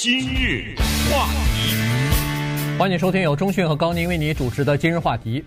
今日话题，欢迎收听由中讯和高宁为你主持的今日话题。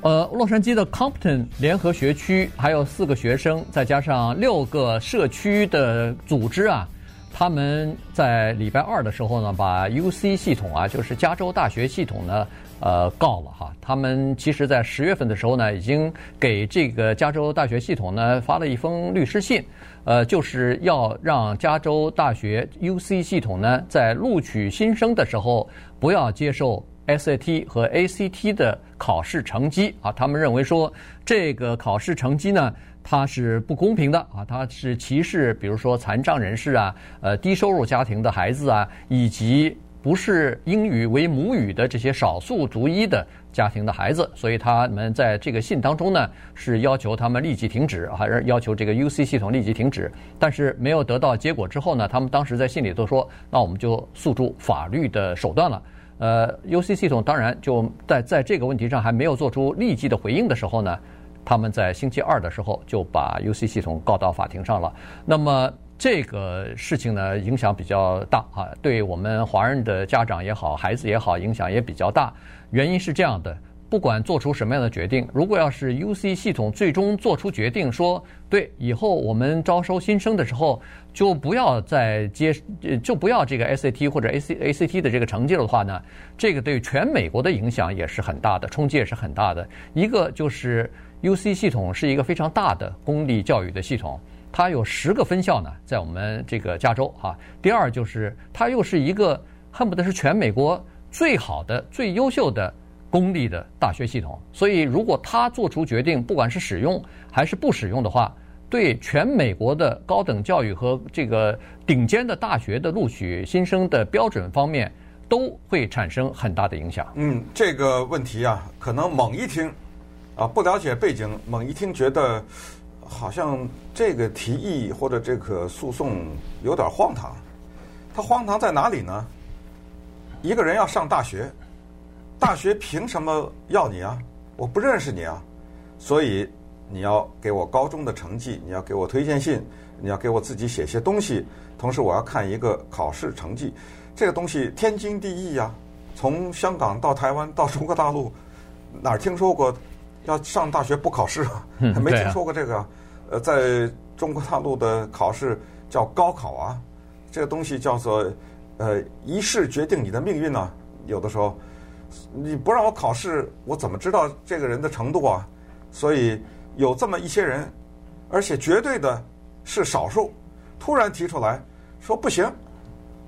呃，洛杉矶的 Compton 联合学区还有四个学生，再加上六个社区的组织啊，他们在礼拜二的时候呢，把 UC 系统啊，就是加州大学系统呢，呃，告了哈。他们其实在十月份的时候呢，已经给这个加州大学系统呢发了一封律师信，呃，就是要让加州大学 UC 系统呢，在录取新生的时候不要接受。SAT 和 ACT 的考试成绩啊，他们认为说这个考试成绩呢，它是不公平的啊，它是歧视，比如说残障人士啊，呃，低收入家庭的孩子啊，以及不是英语为母语的这些少数族裔的家庭的孩子，所以他们在这个信当中呢，是要求他们立即停止，还是要求这个 UC 系统立即停止？但是没有得到结果之后呢，他们当时在信里都说，那我们就诉诸法律的手段了。呃，UC 系统当然就在在这个问题上还没有做出立即的回应的时候呢，他们在星期二的时候就把 UC 系统告到法庭上了。那么这个事情呢，影响比较大啊，对我们华人的家长也好，孩子也好，影响也比较大。原因是这样的。不管做出什么样的决定，如果要是 UC 系统最终做出决定说，对，以后我们招收新生的时候就不要再接，就不要这个 SAT 或者 AC ACT 的这个成绩的话呢，这个对全美国的影响也是很大的，冲击也是很大的。一个就是 UC 系统是一个非常大的公立教育的系统，它有十个分校呢，在我们这个加州哈。第二就是它又是一个恨不得是全美国最好的、最优秀的。公立的大学系统，所以如果他做出决定，不管是使用还是不使用的话，对全美国的高等教育和这个顶尖的大学的录取新生的标准方面，都会产生很大的影响。嗯，这个问题啊，可能猛一听，啊，不了解背景，猛一听觉得好像这个提议或者这个诉讼有点荒唐。它荒唐在哪里呢？一个人要上大学。大学凭什么要你啊？我不认识你啊，所以你要给我高中的成绩，你要给我推荐信，你要给我自己写些东西，同时我要看一个考试成绩，这个东西天经地义呀。从香港到台湾到中国大陆，哪儿听说过要上大学不考试 啊？没听说过这个。呃，在中国大陆的考试叫高考啊，这个东西叫做呃一试决定你的命运呢。有的时候。你不让我考试，我怎么知道这个人的程度啊？所以有这么一些人，而且绝对的是少数，突然提出来说不行，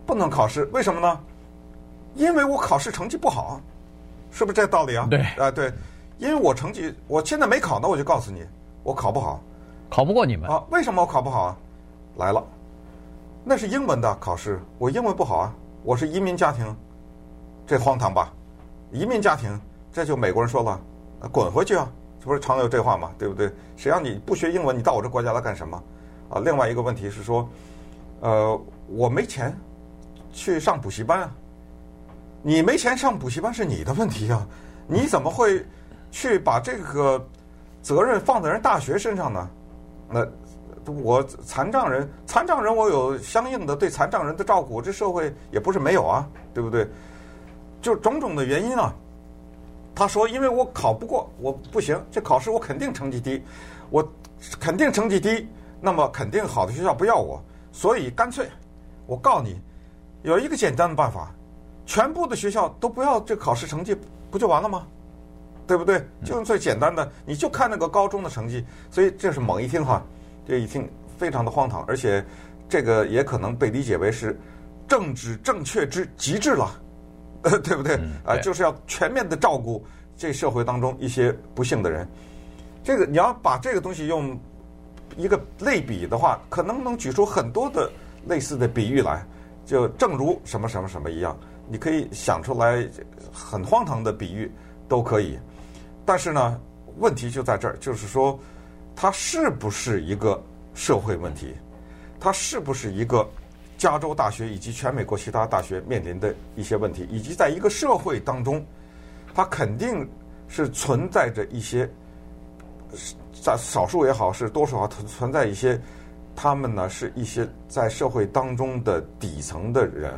不能考试，为什么呢？因为我考试成绩不好，是不是这道理啊？对，啊对，因为我成绩我现在没考呢，我就告诉你，我考不好，考不过你们啊？为什么我考不好啊？来了，那是英文的考试，我英文不好啊，我是移民家庭，这荒唐吧？移民家庭，这就美国人说了，滚回去啊！这不是常有这话吗？对不对？谁让你不学英文，你到我这国家来干什么？啊，另外一个问题是说，呃，我没钱去上补习班啊。你没钱上补习班是你的问题啊，你怎么会去把这个责任放在人大学身上呢？那我残障人，残障人我有相应的对残障人的照顾，这社会也不是没有啊，对不对？就种种的原因啊，他说：“因为我考不过，我不行，这考试我肯定成绩低，我肯定成绩低，那么肯定好的学校不要我，所以干脆我告你，有一个简单的办法，全部的学校都不要这考试成绩，不就完了吗？对不对？就用最简单的，你就看那个高中的成绩。所以这是猛一听哈，这一听非常的荒唐，而且这个也可能被理解为是政治正确之极致了。”呃，对不对？啊，就是要全面的照顾这社会当中一些不幸的人。这个你要把这个东西用一个类比的话，可能能举出很多的类似的比喻来。就正如什么什么什么一样，你可以想出来很荒唐的比喻都可以。但是呢，问题就在这儿，就是说，它是不是一个社会问题？它是不是一个？加州大学以及全美国其他大学面临的一些问题，以及在一个社会当中，它肯定是存在着一些，在少数也好，是多数也好，存在一些他们呢是一些在社会当中的底层的人，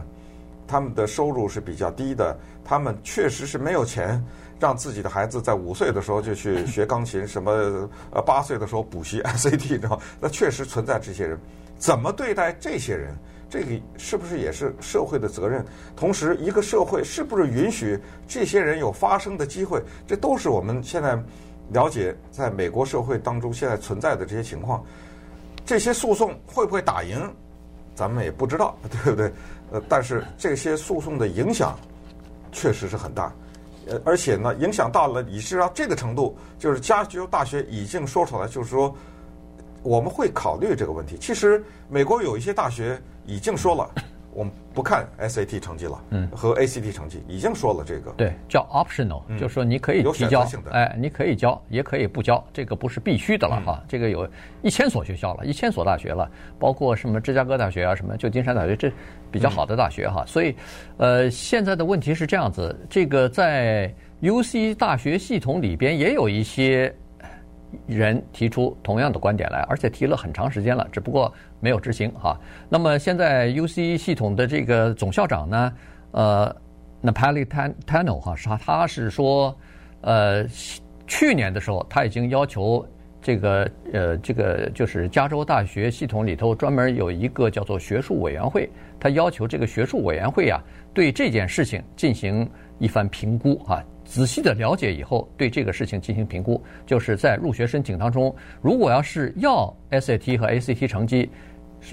他们的收入是比较低的，他们确实是没有钱让自己的孩子在五岁的时候就去学钢琴，什么呃八岁的时候补习 SAT，你知道？那确实存在这些人，怎么对待这些人？这个是不是也是社会的责任？同时，一个社会是不是允许这些人有发声的机会？这都是我们现在了解在美国社会当中现在存在的这些情况。这些诉讼会不会打赢，咱们也不知道，对不对？呃，但是这些诉讼的影响确实是很大，呃，而且呢，影响到了，以至到这个程度，就是加州大学已经说出来，就是说我们会考虑这个问题。其实美国有一些大学已经说了。我们不看 SAT 成绩了，嗯，和 ACT 成绩已经说了这个，对，叫 optional，嗯，就是说你可以提交，哎，你可以交，也可以不交，这个不是必须的了哈。这个有一千所学校了，一千所大学了，包括什么芝加哥大学啊，什么旧金山大学，这比较好的大学哈。所以，呃，现在的问题是这样子，这个在 UC 大学系统里边也有一些。人提出同样的观点来，而且提了很长时间了，只不过没有执行哈。那么现在 UC 系统的这个总校长呢，呃，Napolitano 哈，是他是说，呃，去年的时候他已经要求这个呃这个就是加州大学系统里头专门有一个叫做学术委员会，他要求这个学术委员会啊对这件事情进行一番评估啊。仔细的了解以后，对这个事情进行评估，就是在入学申请当中，如果要是要 SAT 和 ACT 成绩，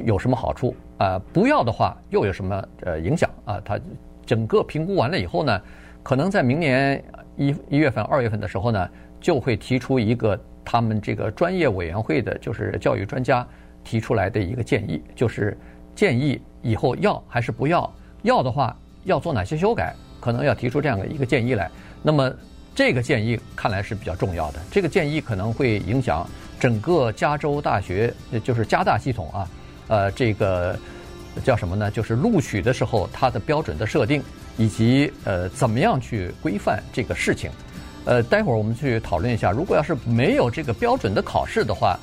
有什么好处啊？不要的话又有什么呃影响啊？他整个评估完了以后呢，可能在明年一一月份、二月份的时候呢，就会提出一个他们这个专业委员会的，就是教育专家提出来的一个建议，就是建议以后要还是不要，要的话要做哪些修改，可能要提出这样的一个建议来。那么，这个建议看来是比较重要的。这个建议可能会影响整个加州大学，就是加大系统啊，呃，这个叫什么呢？就是录取的时候它的标准的设定，以及呃怎么样去规范这个事情。呃，待会儿我们去讨论一下。如果要是没有这个标准的考试的话，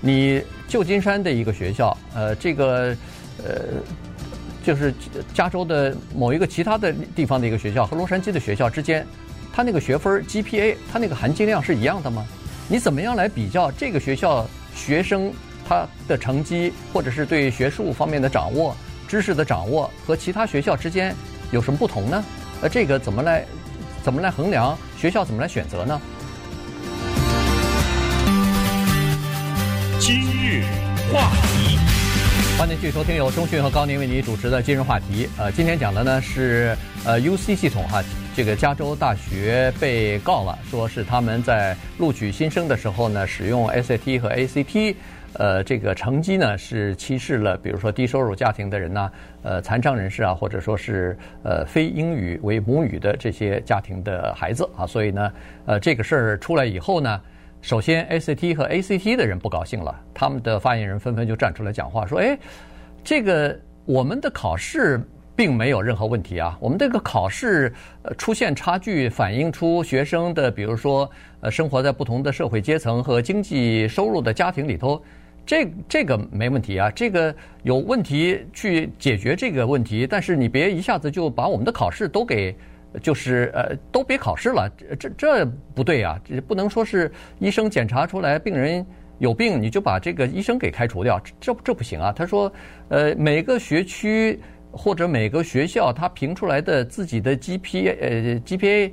你旧金山的一个学校，呃，这个呃，就是加州的某一个其他的地方的一个学校和洛杉矶的学校之间。他那个学分 GPA，他那个含金量是一样的吗？你怎么样来比较这个学校学生他的成绩，或者是对学术方面的掌握、知识的掌握和其他学校之间有什么不同呢？呃，这个怎么来怎么来衡量？学校怎么来选择呢？今日话题，欢迎继续收听由中讯和高宁为你主持的今日话题。呃，今天讲的呢是呃 UC 系统哈。这个加州大学被告了，说是他们在录取新生的时候呢，使用 SAT 和 ACT，呃，这个成绩呢是歧视了，比如说低收入家庭的人呐，呃，残障人士啊，或者说是呃非英语为母语的这些家庭的孩子啊，所以呢，呃，这个事儿出来以后呢，首先 SAT 和 ACT 的人不高兴了，他们的发言人纷纷就站出来讲话，说，哎，这个我们的考试。并没有任何问题啊！我们这个考试呃出现差距，反映出学生的，比如说呃生活在不同的社会阶层和经济收入的家庭里头，这这个没问题啊，这个有问题去解决这个问题，但是你别一下子就把我们的考试都给就是呃都别考试了，这这不对啊！这不能说是医生检查出来病人有病，你就把这个医生给开除掉，这这不行啊！他说呃每个学区。或者每个学校它评出来的自己的 GPA 呃 GPA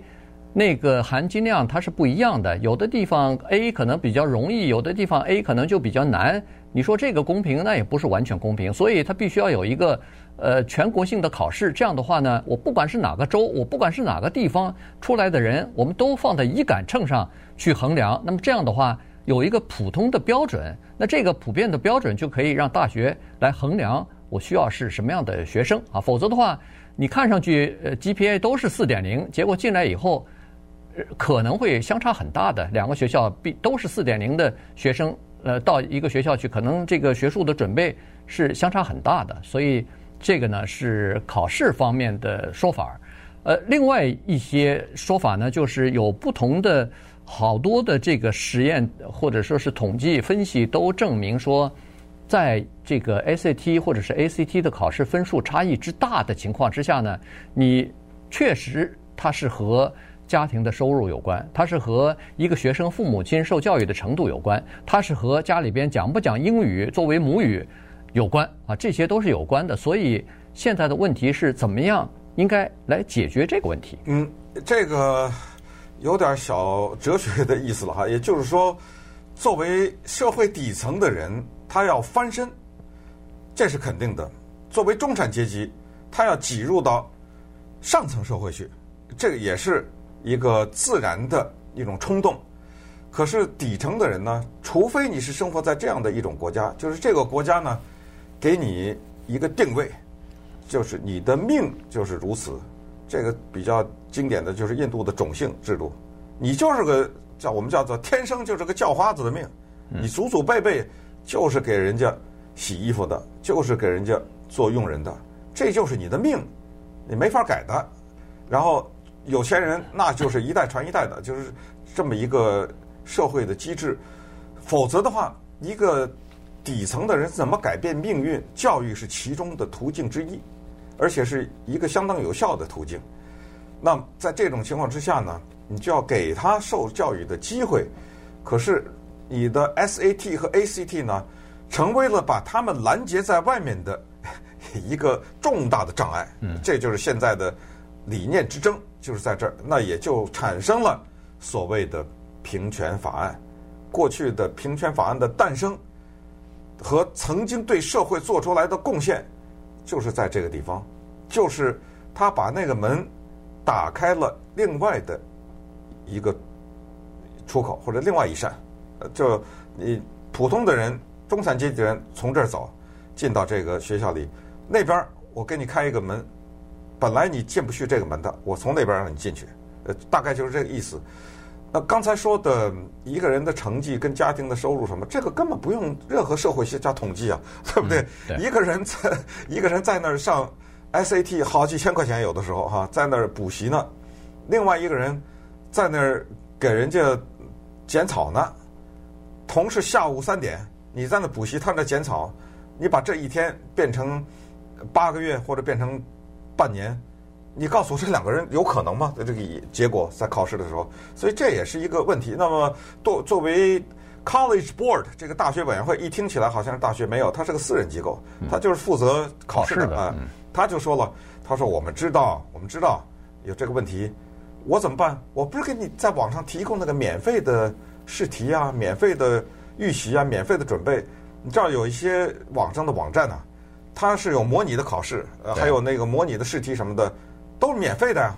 那个含金量它是不一样的，有的地方 A 可能比较容易，有的地方 A 可能就比较难。你说这个公平，那也不是完全公平，所以它必须要有一个呃全国性的考试。这样的话呢，我不管是哪个州，我不管是哪个地方出来的人，我们都放在一杆秤上去衡量。那么这样的话，有一个普通的标准，那这个普遍的标准就可以让大学来衡量。我需要是什么样的学生啊？否则的话，你看上去呃 GPA 都是四点零，结果进来以后，可能会相差很大的。两个学校必都是四点零的学生，呃，到一个学校去，可能这个学术的准备是相差很大的。所以这个呢是考试方面的说法。呃，另外一些说法呢，就是有不同的好多的这个实验或者说是统计分析都证明说。在这个 SAT 或者是 ACT 的考试分数差异之大的情况之下呢，你确实它是和家庭的收入有关，它是和一个学生父母亲受教育的程度有关，它是和家里边讲不讲英语作为母语有关啊，这些都是有关的。所以现在的问题是怎么样应该来解决这个问题？嗯，这个有点小哲学的意思了哈，也就是说，作为社会底层的人，他要翻身，这是肯定的；作为中产阶级，他要挤入到上层社会去，这个也是。一个自然的一种冲动，可是底层的人呢，除非你是生活在这样的一种国家，就是这个国家呢，给你一个定位，就是你的命就是如此。这个比较经典的就是印度的种姓制度，你就是个叫我们叫做天生就是个叫花子的命，你祖祖辈辈就是给人家洗衣服的，就是给人家做佣人的，这就是你的命，你没法改的。然后。有钱人那就是一代传一代的，就是这么一个社会的机制。否则的话，一个底层的人怎么改变命运？教育是其中的途径之一，而且是一个相当有效的途径。那在这种情况之下呢，你就要给他受教育的机会。可是你的 SAT 和 ACT 呢，成为了把他们拦截在外面的 一个重大的障碍。嗯，这就是现在的理念之争。就是在这儿，那也就产生了所谓的平权法案。过去的平权法案的诞生和曾经对社会做出来的贡献，就是在这个地方，就是他把那个门打开了另外的一个出口或者另外一扇。就你普通的人、中产阶级的人从这儿走进到这个学校里，那边我给你开一个门。本来你进不去这个门的，我从那边让你进去，呃，大概就是这个意思。那刚才说的一个人的成绩跟家庭的收入什么，这个根本不用任何社会学家统计啊，对不对？嗯、对，一个人在一个人在那儿上 SAT 好几千块钱，有的时候哈，在那儿补习呢；另外一个人在那儿给人家剪草呢。同是下午三点，你在那补习，他在那剪草，你把这一天变成八个月或者变成。半年，你告诉我这两个人有可能吗？这个结果在考试的时候，所以这也是一个问题。那么，作作为 College Board 这个大学委员会，一听起来好像是大学，没有，它是个私人机构，它就是负责考试的啊。他就说了，他说我们知道，我们知道有这个问题，我怎么办？我不是给你在网上提供那个免费的试题啊，免费的预习啊，免费的准备。你知道有一些网上的网站呢。它是有模拟的考试，呃，还有那个模拟的试题什么的，都是免费的呀，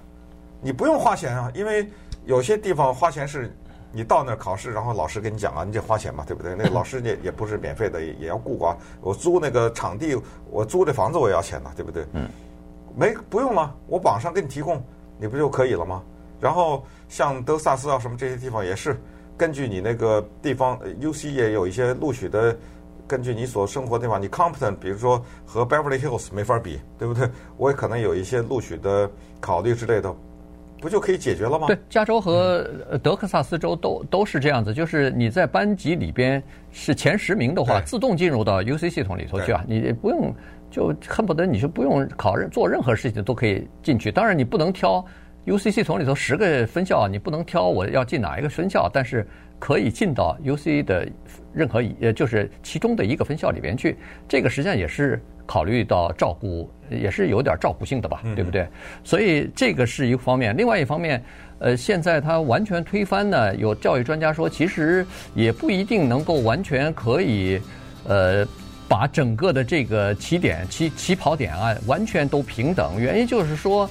你不用花钱啊。因为有些地方花钱是，你到那儿考试，然后老师跟你讲啊，你得花钱嘛，对不对？那个 老师也也不是免费的，也要雇啊。我租那个场地，我租这房子我也要钱呐，对不对？嗯，没不用了，我网上给你提供，你不就可以了吗？然后像德萨斯啊什么这些地方也是，根据你那个地方，UC 也有一些录取的。根据你所生活的地方，你 competent，比如说和 Beverly Hills 没法比，对不对？我也可能有一些录取的考虑之类的，不就可以解决了吗？对，加州和德克萨斯州都都是这样子，就是你在班级里边是前十名的话，自动进入到 UC 系统里头去啊，你不用就恨不得你就不用考任做任何事情都可以进去。当然你不能挑 UC 系统里头十个分校，你不能挑我要进哪一个分校，但是。可以进到 UC 的任何一呃，就是其中的一个分校里边去。这个实际上也是考虑到照顾，也是有点照顾性的吧，对不对？所以这个是一个方面。另外一方面，呃，现在他完全推翻呢，有教育专家说，其实也不一定能够完全可以，呃，把整个的这个起点起起跑点啊，完全都平等。原因就是说，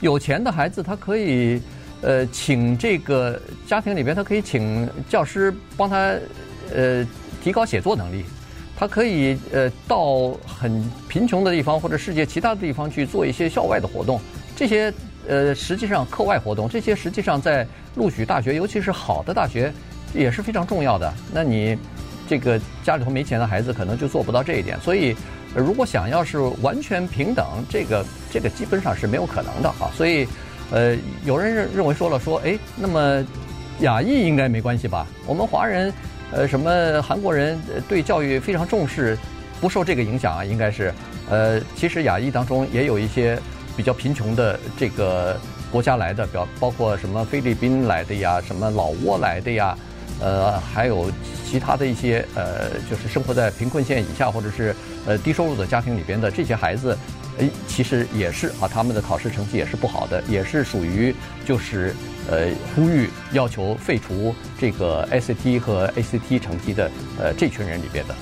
有钱的孩子他可以。呃，请这个家庭里边，他可以请教师帮他呃提高写作能力，他可以呃到很贫穷的地方或者世界其他的地方去做一些校外的活动，这些呃实际上课外活动，这些实际上在录取大学，尤其是好的大学也是非常重要的。那你这个家里头没钱的孩子可能就做不到这一点，所以如果想要是完全平等，这个这个基本上是没有可能的啊，所以。呃，有人认认为说了说，哎，那么亚裔应该没关系吧？我们华人，呃，什么韩国人对教育非常重视，不受这个影响啊，应该是，呃，其实亚裔当中也有一些比较贫穷的这个国家来的，表包括什么菲律宾来的呀，什么老挝来的呀，呃，还有其他的一些呃，就是生活在贫困线以下或者是呃低收入的家庭里边的这些孩子，哎，其实也是啊，他们的考试成绩也是不好的，也是属于就是呃呼吁要求废除这个 SAT 和 ACT 成绩的呃这群人里边的。